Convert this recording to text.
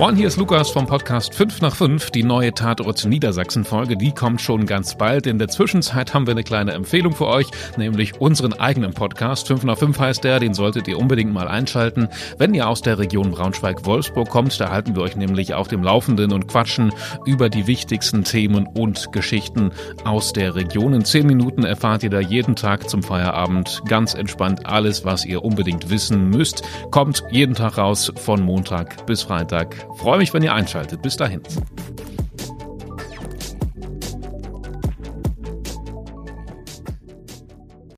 Moin, hier ist Lukas vom Podcast 5 nach 5. Die neue Tatort Niedersachsen-Folge, die kommt schon ganz bald. In der Zwischenzeit haben wir eine kleine Empfehlung für euch, nämlich unseren eigenen Podcast. 5 nach 5 heißt der, den solltet ihr unbedingt mal einschalten. Wenn ihr aus der Region Braunschweig-Wolfsburg kommt, da halten wir euch nämlich auf dem Laufenden und quatschen über die wichtigsten Themen und Geschichten aus der Region. In 10 Minuten erfahrt ihr da jeden Tag zum Feierabend ganz entspannt alles, was ihr unbedingt wissen müsst. Kommt jeden Tag raus von Montag bis Freitag. Freue mich, wenn ihr einschaltet. Bis dahin.